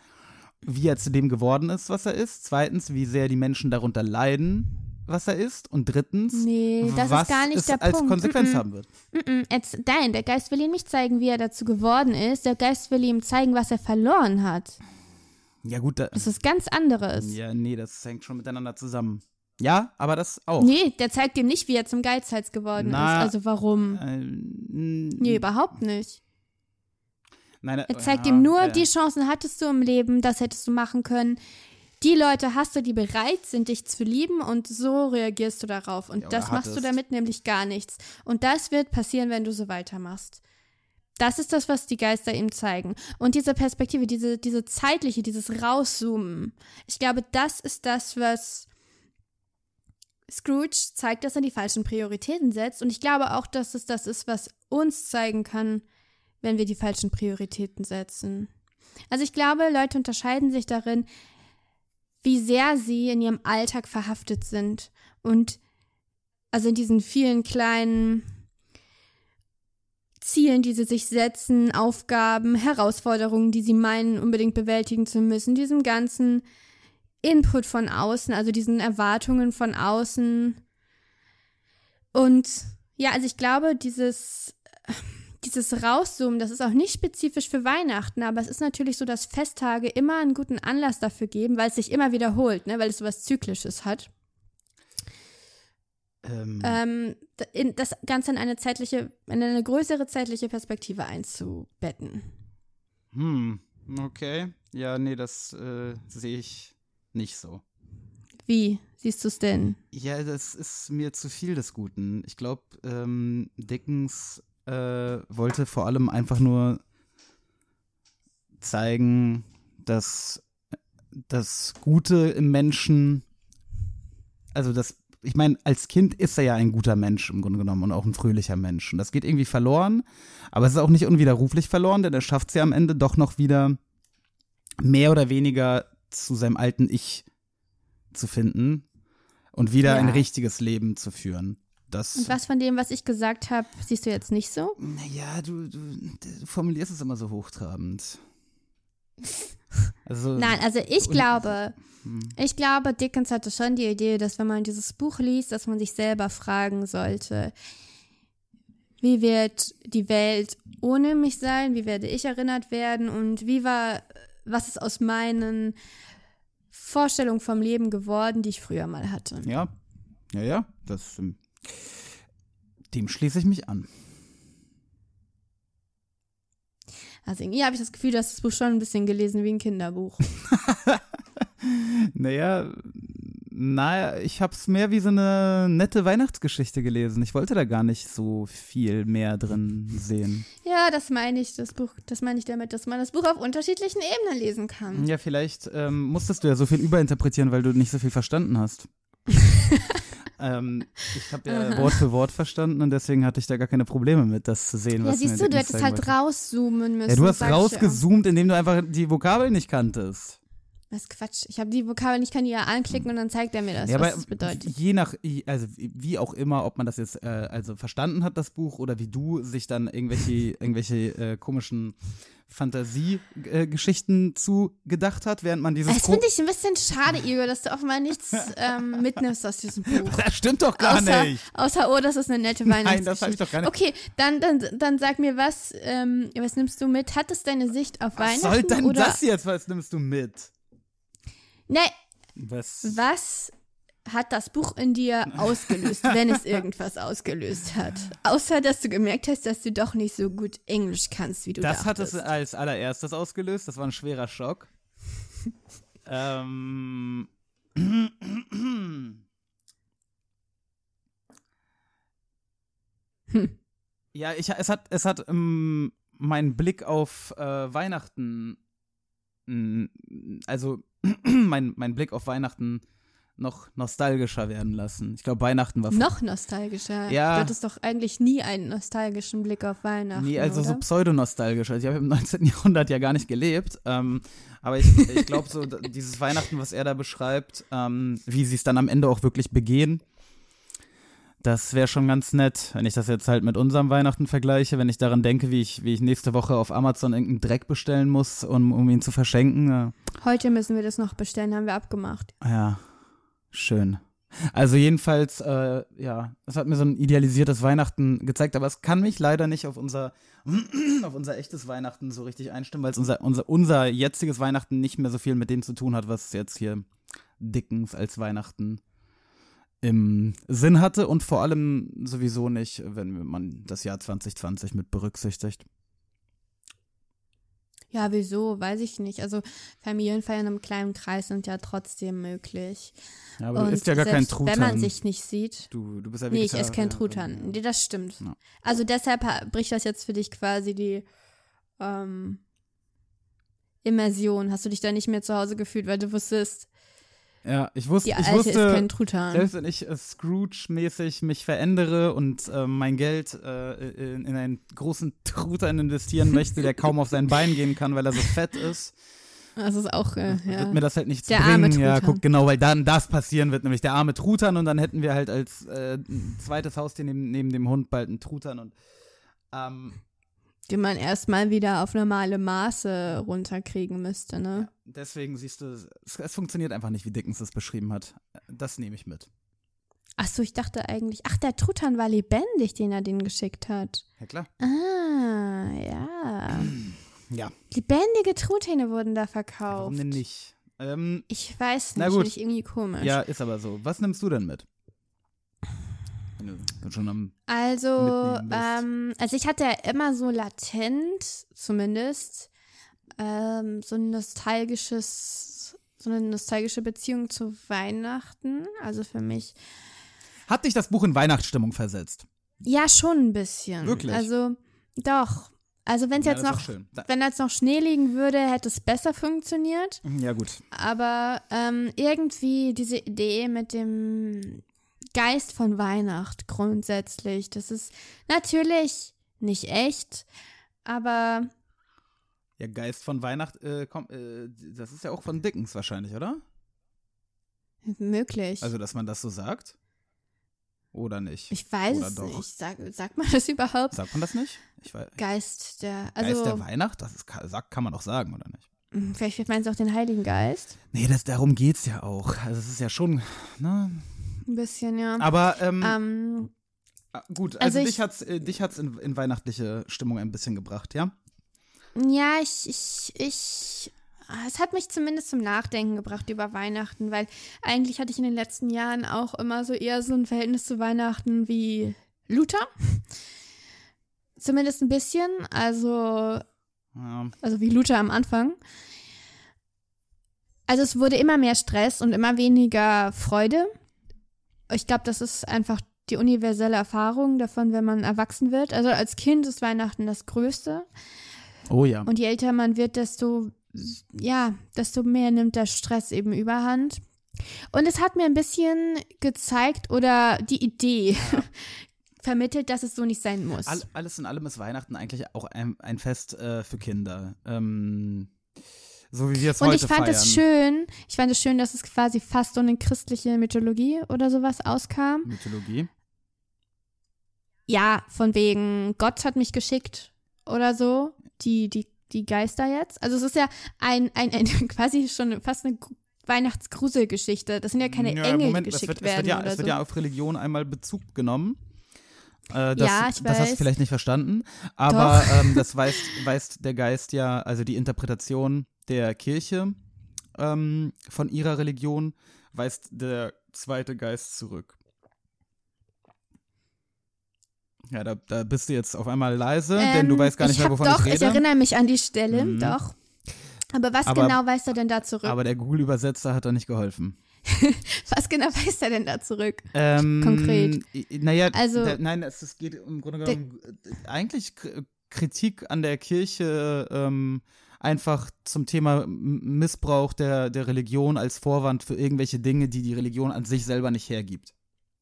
wie er zu dem geworden ist, was er ist. Zweitens, wie sehr die Menschen darunter leiden, was er ist. Und drittens, Nee, das was ist gar nicht es der als Punkt. Konsequenz Mm-mm. haben wird. Mm-mm. Jetzt, nein, der Geist will ihm nicht zeigen, wie er dazu geworden ist. Der Geist will ihm zeigen, was er verloren hat. Ja, gut, da, Das ist ganz anderes. ja, nee, das hängt schon miteinander zusammen. Ja, aber das auch. Nee, der zeigt ihm nicht, wie er zum Geizhals geworden Na, ist. Also warum? Ähm, Nee, überhaupt nicht. nein, Er zeigt ja, ihm nur, ja. die Chancen hattest du im Leben, das hättest du machen können. Die Leute hast du, die bereit sind, dich zu lieben und so reagierst du darauf. Und Ja, das machst du damit nämlich gar nichts. Und das wird passieren, wenn du so weitermachst. Das ist das, was die Geister ihm zeigen. Und diese Perspektive, diese, diese zeitliche, dieses Rauszoomen, ich glaube, das ist das, was Scrooge zeigt, dass er die falschen Prioritäten setzt. Und ich glaube auch, dass es das ist, was uns zeigen kann, wenn wir die falschen Prioritäten setzen. Also ich glaube, Leute unterscheiden sich darin, wie sehr sie in ihrem Alltag verhaftet sind und also in diesen vielen kleinen Zielen, die sie sich setzen, Aufgaben, Herausforderungen, die sie meinen, unbedingt bewältigen zu müssen, diesem ganzen Input von außen, also diesen Erwartungen von außen. Und ja, also ich glaube, dieses, dieses Rauszoomen, das ist auch nicht spezifisch für Weihnachten, aber es ist natürlich so, dass Festtage immer einen guten Anlass dafür geben, weil es sich immer wiederholt, ne, weil es sowas Zyklisches hat. Ähm, Ähm, das Ganze in eine zeitliche, in eine größere zeitliche Perspektive einzubetten. hm, okay. Ja, nee, das äh, sehe ich nicht so. Wie siehst du es denn? Ja, das ist mir zu viel des Guten. Ich glaube, ähm, Dickens äh, wollte vor allem einfach nur zeigen, dass das Gute im Menschen, also das, ich meine, als Kind ist er ja ein guter Mensch im Grunde genommen und auch ein fröhlicher Mensch. Und das geht irgendwie verloren, aber es ist auch nicht unwiderruflich verloren, denn er schafft es ja am Ende doch noch wieder mehr oder weniger zu seinem alten Ich zu finden und wieder Ja. ein richtiges Leben zu führen. Das, Und was von dem, was ich gesagt habe, siehst du jetzt nicht so? naja, du, du, du formulierst es immer so hochtrabend. Also, Nein, also ich glaube, Hm. ich glaube, Dickens hatte schon die Idee, dass wenn man dieses Buch liest, dass man sich selber fragen sollte, wie wird die Welt ohne mich sein? Wie werde ich erinnert werden? Und wie war, was ist aus meinen Vorstellungen vom Leben geworden, die ich früher mal hatte? Ja, ja, ja, das, ähm, dem schließe ich mich an. Also irgendwie habe ich das Gefühl, du hast das Buch schon ein bisschen gelesen wie ein Kinderbuch. Naja, naja, ich habe es mehr wie so eine nette Weihnachtsgeschichte gelesen. Ich wollte da gar nicht so viel mehr drin sehen. Ja, das meine ich, das Buch, das meine ich damit, dass man das Buch auf unterschiedlichen Ebenen lesen kann. Ja, vielleicht ähm, musstest du ja so viel überinterpretieren, weil du nicht so viel verstanden hast. ähm, ich habe ja Wort für Wort verstanden und deswegen hatte ich da gar keine Probleme mit, das zu sehen, Ja, was siehst du, du hättest halt wollte. rauszoomen müssen. Ja, du hast rausgezoomt, indem du einfach die Vokabeln nicht kanntest. Das ist Quatsch. Ich habe die Vokabeln, ich kann die ja anklicken und dann zeigt er mir das, ja, was aber das bedeutet. je nach, also wie auch immer, ob man das jetzt äh, also verstanden hat, das Buch, oder wie du sich dann irgendwelche, irgendwelche äh, komischen Fantasiegeschichten zu gedacht hat, während man dieses Das finde ich ein bisschen schade, Igor, dass du offenbar nichts ähm, mitnimmst aus diesem Buch. Das stimmt doch gar außer, nicht. außer, oh, das ist eine nette Nein, Weihnachtsgeschichte. das hab ich doch gar nicht. Okay, dann, dann, dann sag mir, was, ähm, was nimmst du mit? Hat es deine Sicht auf Was Weihnachten? soll denn oder, das jetzt? Was nimmst du mit? Ne, Was? was hat das Buch in dir ausgelöst, wenn es irgendwas ausgelöst hat? Außer, dass du gemerkt hast, dass du doch nicht so gut Englisch kannst, wie du Das hat es dachtest. als allererstes ausgelöst. Das war ein schwerer Schock. ähm. Hm. Ja, ich, es hat, es hat ähm, meinen Blick auf äh, Weihnachten, also mein, mein Blick auf Weihnachten noch nostalgischer werden lassen. Ich glaube, Weihnachten war Noch nostalgischer. Ja. Du hattest doch eigentlich nie einen nostalgischen Blick auf Weihnachten. Nee, also oder? so pseudonostalgisch. Also ich habe im 19. Jahrhundert ja gar nicht gelebt. Ähm, aber ich, ich glaube, so dieses Weihnachten, was er da beschreibt, ähm, wie sie es dann am Ende auch wirklich begehen, Das wäre schon ganz nett, wenn ich das jetzt halt mit unserem Weihnachten vergleiche, wenn ich daran denke, wie ich, wie ich nächste Woche auf Amazon irgendeinen Dreck bestellen muss, um, um ihn zu verschenken. Ja. Heute müssen wir das noch bestellen, haben wir abgemacht. Ja, schön. Also jedenfalls, äh, ja, es hat mir so ein idealisiertes Weihnachten gezeigt, aber es kann mich leider nicht auf unser, auf unser echtes Weihnachten so richtig einstimmen, weil es unser, unser, unser jetziges Weihnachten nicht mehr so viel mit dem zu tun hat, was jetzt hier Dickens als Weihnachten im Sinn hatte und vor allem sowieso nicht, wenn man das Jahr 2020 mit berücksichtigt. Ja, wieso? Weiß ich nicht. Also Familienfeiern im kleinen Kreis sind ja trotzdem möglich. Ja, aber Und du isst ja gar kein Truthahn. Wenn man sich nicht sieht. du, du bist ja Nee, ich esse kein Vegetarier, Truthahn. Nee, das stimmt. Ja. Also deshalb ha- bricht das jetzt für dich quasi die ähm, Immersion. Hast du dich da nicht mehr zu Hause gefühlt, weil du wusstest, Ja, ich wusste, ich wusste, selbst wenn ich äh, Scrooge-mäßig mich verändere und äh, mein Geld äh, in, in einen großen Truthahn investieren möchte, der kaum auf sein Bein gehen kann, weil er so fett ist, Das ist auch, äh, ja. wird mir das halt nichts Der bringen. arme ja, guck, genau, weil dann das passieren wird, nämlich der arme Truthahn und dann hätten wir halt als äh, zweites Haustier neben, neben dem Hund bald einen Truthahn und ähm, die man erstmal wieder auf normale Maße runterkriegen müsste, ne? deswegen siehst du, es, es funktioniert einfach nicht, wie Dickens es beschrieben hat. Das nehme ich mit. Ach so, ich dachte eigentlich, ach, der Truthahn war lebendig, den er denen geschickt hat. Ja, klar. Ah, ja. Ja, Lebendige Truthähne wurden da verkauft. warum denn nicht? Ähm, Ich weiß Na nicht, gut. finde ich irgendwie komisch. Ja, ist aber so. Was nimmst du denn mit? Wenn du schon am Also, ähm, also ich hatte ja immer so latent, zumindest, ähm, so ein nostalgisches, so eine nostalgische Beziehung zu Weihnachten. Also für mich, Hat dich das Buch in Weihnachtsstimmung versetzt? ja, schon ein bisschen. Wirklich? Also, doch. Also wenn es Ja, jetzt noch, wenn jetzt noch Schnee liegen würde, hätte es besser funktioniert. Ja, gut. Aber ähm, irgendwie diese Idee mit dem Geist von Weihnacht grundsätzlich, das ist natürlich nicht echt, aber Ja, Geist von Weihnacht, äh, komm, äh, das ist ja auch von Dickens wahrscheinlich, oder? möglich. Also, dass man das so sagt? Oder nicht? ich weiß oder es doch? nicht. Sag, sagt man das überhaupt? Sagt man das nicht? Ich weiß. Geist der, Geist also der Weihnacht? Das ist, kann, sagt, kann man doch sagen, oder nicht? mh, vielleicht meinst du auch den Heiligen Geist? Nee, das, darum geht's ja auch. Also, es ist ja schon, ne? Ein bisschen, ja. Aber, ähm, ähm, ah, gut, also also, ich- dich hat's, äh, dich hat's in, in weihnachtliche Stimmung ein bisschen gebracht, ja? Ja, ich, ich, ich, es hat mich zumindest zum Nachdenken gebracht über Weihnachten, weil eigentlich hatte ich in den letzten Jahren auch immer so eher so ein Verhältnis zu Weihnachten wie Luther. Zumindest ein bisschen, also, ja. also wie Luther am Anfang. Also es wurde immer mehr Stress und immer weniger Freude. Ich glaube, das ist einfach die universelle Erfahrung davon, wenn man erwachsen wird. Also als Kind ist Weihnachten das Größte. Oh ja. Und je älter man wird, desto, ja, desto mehr nimmt der Stress eben überhand. Und es hat mir ein bisschen gezeigt oder die Idee vermittelt, dass es so nicht sein muss. All, alles in allem ist Weihnachten eigentlich auch ein, ein Fest äh, für Kinder. Ähm, so wie wir es und heute ich fand es schön, ich fand es schön, dass es quasi fast so eine christliche Mythologie oder sowas auskam. Mythologie. Ja, von wegen Gott hat mich geschickt oder so, die, die, die Geister jetzt. Also es ist ja ein, ein, ein quasi schon fast eine Gru- Weihnachtsgruselgeschichte. Das sind ja keine ja, Engel, Moment, die es geschickt wird, es wird werden ja, oder es so. wird ja auf Religion einmal Bezug genommen. Äh, das, Ja, ich das hast du weiß. vielleicht nicht verstanden. Aber ähm, das weist, weist der Geist ja, also die Interpretation der Kirche ähm, von ihrer Religion, weist der zweite Geist zurück. Ja, da, da bist du jetzt auf einmal leise, denn du Ähm, weißt gar nicht ich mehr, wovon doch, ich rede. ich erinnere mich an die Stelle, Mhm. doch. Aber was Aber- genau weist er denn da zurück? Aber der Google-Übersetzer hat da nicht geholfen. was genau weist er denn da zurück? Ähm, Konkret. Naja, Also- nein, es, es geht im Grunde Der- genommen äh, eigentlich Kritik an der Kirche ähm, einfach zum Thema Missbrauch der, der Religion als Vorwand für irgendwelche Dinge, die die Religion an sich selber nicht hergibt.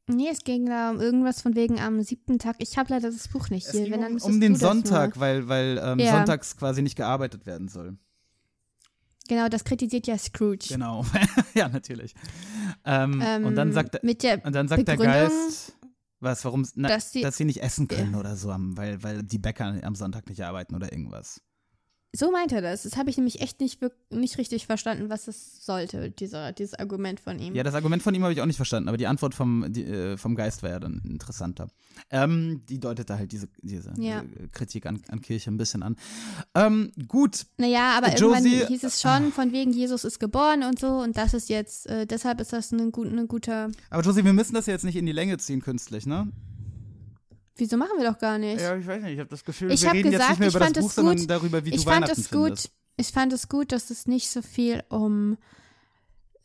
Nee, es ging da um irgendwas von wegen am siebten Tag. Ich habe leider das Buch nicht Es hier. ging Wenn, dann um, um den Sonntag, weil, weil ähm, Ja. sonntags quasi nicht gearbeitet werden soll. Genau, das kritisiert ja Scrooge. Genau, ja, natürlich. Ähm, Ähm, und dann sagt, der- mit der und dann sagt der Geist, Was, warum? Na, Dass sie- dass sie nicht essen können oder so, weil, weil die Bäcker am Sonntag nicht arbeiten oder irgendwas. So meint er das. Das habe ich nämlich echt nicht, nicht richtig verstanden, was das sollte, dieser, dieses Argument von ihm. Ja, das Argument von ihm habe ich auch nicht verstanden, aber die Antwort vom, die, äh, vom Geist war ja dann interessanter. Ähm, die deutete halt diese, diese Ja. äh, Kritik an, an Kirche ein bisschen an. Ähm, gut, Naja, aber Josie- irgendwann hieß es schon, von wegen Jesus ist geboren und so und das ist jetzt, äh, deshalb ist das ein, gut, ein guter. aber Josie, wir müssen das jetzt nicht in die Länge ziehen künstlich, ne? Wieso machen wir doch gar nicht? Ja, ich weiß nicht, ich habe das Gefühl, Ich wir reden jetzt gesagt, nicht mehr über das Buch, sondern gut. darüber, wie ich du fand Weihnachten es gut. findest. Ich fand es gut, dass es nicht so viel um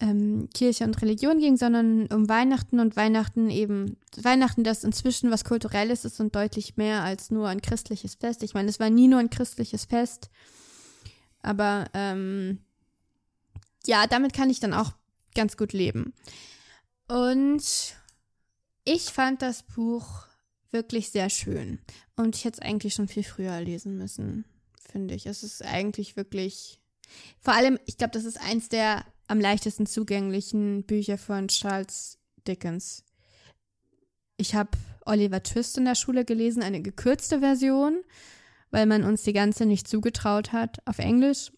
ähm, Kirche und Religion ging, sondern um Weihnachten und Weihnachten eben Weihnachten, das inzwischen was kulturelles ist und deutlich mehr als nur ein christliches Fest. Ich meine, es war nie nur ein christliches Fest, aber ähm, ja, damit kann ich dann auch ganz gut leben. Und ich fand das Buch wirklich sehr schön. Und ich hätte es eigentlich schon viel früher lesen müssen, finde ich. Es ist eigentlich wirklich. Vor allem, ich glaube, das ist eins der am leichtesten zugänglichen Bücher von Charles Dickens. Ich habe Oliver Twist in der Schule gelesen, eine gekürzte Version, weil man uns die ganze nicht zugetraut hat, auf Englisch.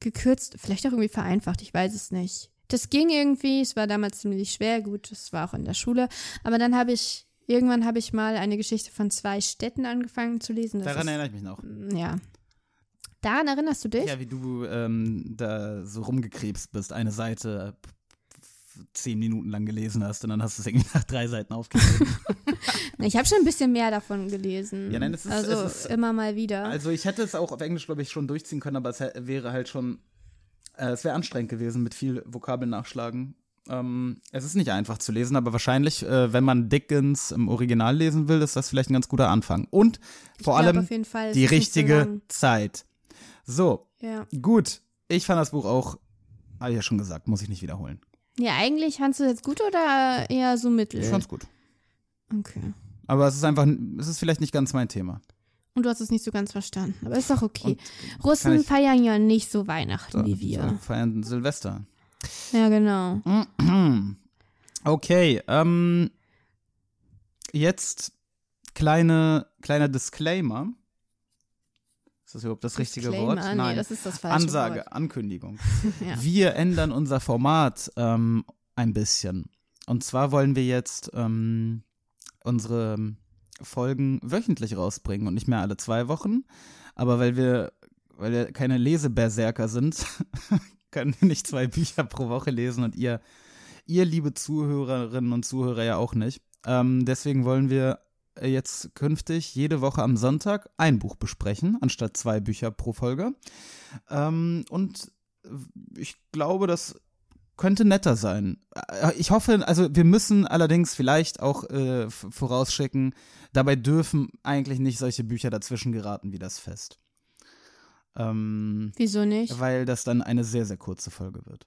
Gekürzt, vielleicht auch irgendwie vereinfacht, ich weiß es nicht. Das ging irgendwie, es war damals ziemlich schwer, gut, es war auch in der Schule. Aber dann habe ich, irgendwann habe ich mal eine Geschichte von zwei Städten angefangen zu lesen. Das Daran ist, erinnere ich mich noch. ja. Daran erinnerst du dich? Ja, wie du ähm, da so rumgekrebst bist, eine Seite zehn Minuten lang gelesen hast und dann hast du es irgendwie nach drei Seiten aufgegeben. Ich habe schon ein bisschen mehr davon gelesen. Ja, nein, es ist- also es ist- immer mal wieder. also ich hätte es auch auf Englisch, glaube ich, schon durchziehen können, aber es wäre halt schon, äh, es wäre anstrengend gewesen mit viel Vokabeln nachschlagen. Ähm, es ist nicht einfach zu lesen, aber wahrscheinlich, äh, wenn man Dickens im Original lesen will, ist das vielleicht ein ganz guter Anfang. Und vor glaub allem Fall, die richtige. Zeit. So, ja. gut. Ich fand das Buch auch, habe ich ja schon gesagt, muss ich nicht wiederholen. ja, eigentlich fandst du es jetzt gut oder eher so mittel? Ich fand's gut. Okay. Aber es ist einfach, es ist vielleicht nicht ganz mein Thema. Und du hast es nicht so ganz verstanden. Aber ist doch okay. kann Russen feiern ja nicht so Weihnachten So, wie wir. So, feiern Silvester. Ja, genau. Okay, ähm, jetzt kleine, kleiner Disclaimer. Ist das überhaupt das richtige Disclaimer, Wort? nee, das ist das falsche Ansage, Wort. Ankündigung. Ja. Wir ändern unser Format ähm, ein bisschen. Und zwar wollen wir jetzt ähm, unsere Folgen wöchentlich rausbringen und nicht mehr alle zwei Wochen. Aber weil wir, weil wir keine Leseberserker sind, können wir nicht zwei Bücher pro Woche lesen und ihr, ihr liebe Zuhörerinnen und Zuhörer ja auch nicht. Ähm, deswegen wollen wir jetzt künftig jede Woche am Sonntag ein Buch besprechen, anstatt zwei Bücher pro Folge. Ähm, und ich glaube, das könnte netter sein. Äh, Ich hoffe, also wir müssen allerdings vielleicht auch äh, vorausschicken, dabei dürfen eigentlich nicht solche Bücher dazwischen geraten wie das Fest. Ähm, Wieso nicht? weil das dann eine sehr, sehr kurze Folge wird.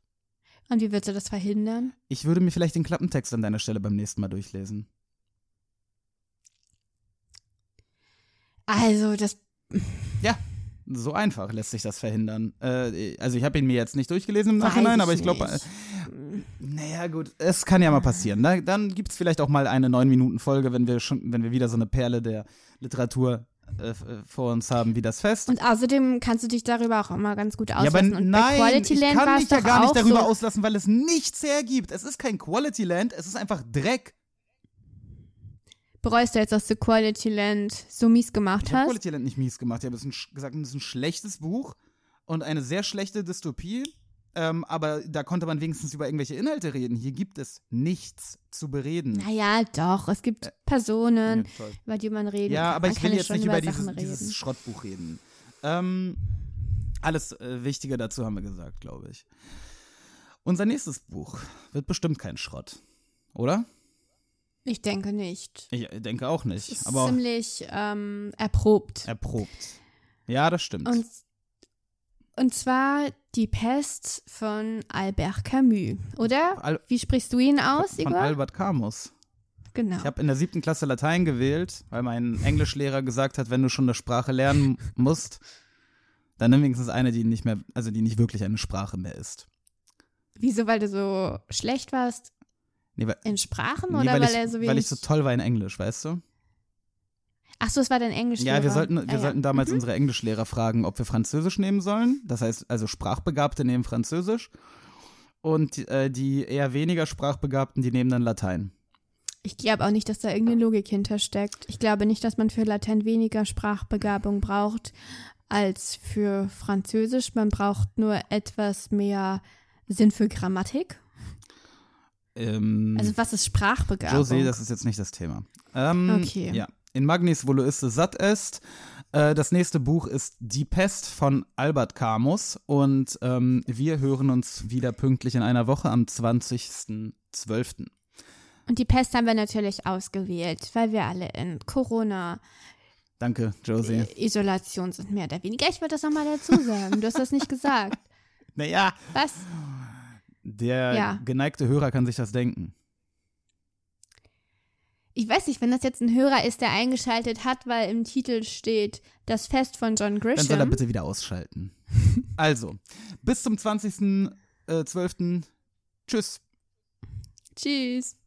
Und wie willst du das verhindern? Ich würde mir vielleicht den Klappentext an deiner Stelle beim nächsten Mal durchlesen. Also, das. Ja, so einfach lässt sich das verhindern. Äh, also ich habe ihn mir jetzt nicht durchgelesen im Nachhinein, ich aber ich glaube, nicht. naja gut, es kann ja mal passieren. Da, dann gibt es vielleicht auch mal eine 9-Minuten-Folge, wenn wir schon, wenn wir wieder so eine Perle der Literatur äh, äh, vor uns haben wie das Fest. Und außerdem kannst du dich darüber auch immer ganz gut ja, aber auslassen. und bei nein, Quality ich Land kann mich ja gar nicht darüber so. auslassen, weil es nichts hergibt. Es ist kein Quality Land, es ist einfach Dreck. Bereust du jetzt, dass du Quality Land so mies gemacht Ich habe hast? Quality Land nicht mies gemacht. Ich habe gesagt, es ist ein schlechtes Buch und eine sehr schlechte Dystopie. Ähm, aber da konnte man wenigstens über irgendwelche Inhalte reden. Hier gibt es nichts zu bereden. Naja, doch. Es gibt Personen, Ja, über die man reden Ja, kann. aber Man ich kann will ja jetzt nicht über Sachen dieses, dieses. Schrottbuch reden. Ähm, alles äh, Wichtige dazu haben wir gesagt, glaube ich. Unser nächstes Buch wird bestimmt kein Schrott, oder? Ich denke nicht. Ich denke auch Es nicht. ist Aber ziemlich ähm, erprobt. erprobt. Ja, das stimmt. Und, und zwar Die Pest von Albert Camus, oder? Al- Wie sprichst du ihn aus, von Igor? Albert Camus. genau. Ich habe in der siebten Klasse Latein gewählt, weil mein Englischlehrer gesagt hat, wenn du schon eine Sprache lernen musst, dann nimm wenigstens eine, die nicht mehr, also die nicht wirklich eine Sprache mehr ist. Wieso, weil du so schlecht warst? Nee, weil, In Sprachen nee, oder weil, weil, ich, er so wenig. weil ich so toll war in Englisch, weißt du? Ach so, es war dein Englisch. Ja, wir sollten, wir ah, ja. sollten damals Mhm. unsere Englischlehrer fragen, ob wir Französisch nehmen sollen. Das heißt, also Sprachbegabte nehmen Französisch. Und äh, die eher weniger Sprachbegabten, die nehmen dann Latein. Ich glaube auch nicht, dass da irgendeine Logik hintersteckt. Ich glaube nicht, dass man für Latein weniger Sprachbegabung braucht als für Französisch. Man braucht nur etwas mehr Sinn für Grammatik. Ähm, Also was ist Sprachbegabung? José, das ist jetzt nicht das Thema. Ähm, Okay. Ja. In Magnis Voluisse satt est. Äh, das nächste Buch ist Die Pest von Albert Camus und ähm, wir hören uns wieder pünktlich in einer Woche am 20.12. Und die Pest haben wir natürlich ausgewählt, weil wir alle in Corona Danke, Josie. Isolation sind mehr oder weniger. Ich wollte das nochmal dazu sagen. Du hast das nicht gesagt. Naja, Was? der Ja. geneigte Hörer kann sich das denken. Ich weiß nicht, wenn das jetzt ein Hörer ist, der eingeschaltet hat, weil im Titel steht Das Fest von John Dann soll er Grisham. bitte wieder ausschalten. also, bis zum 20.12. Tschüss. Tschüss.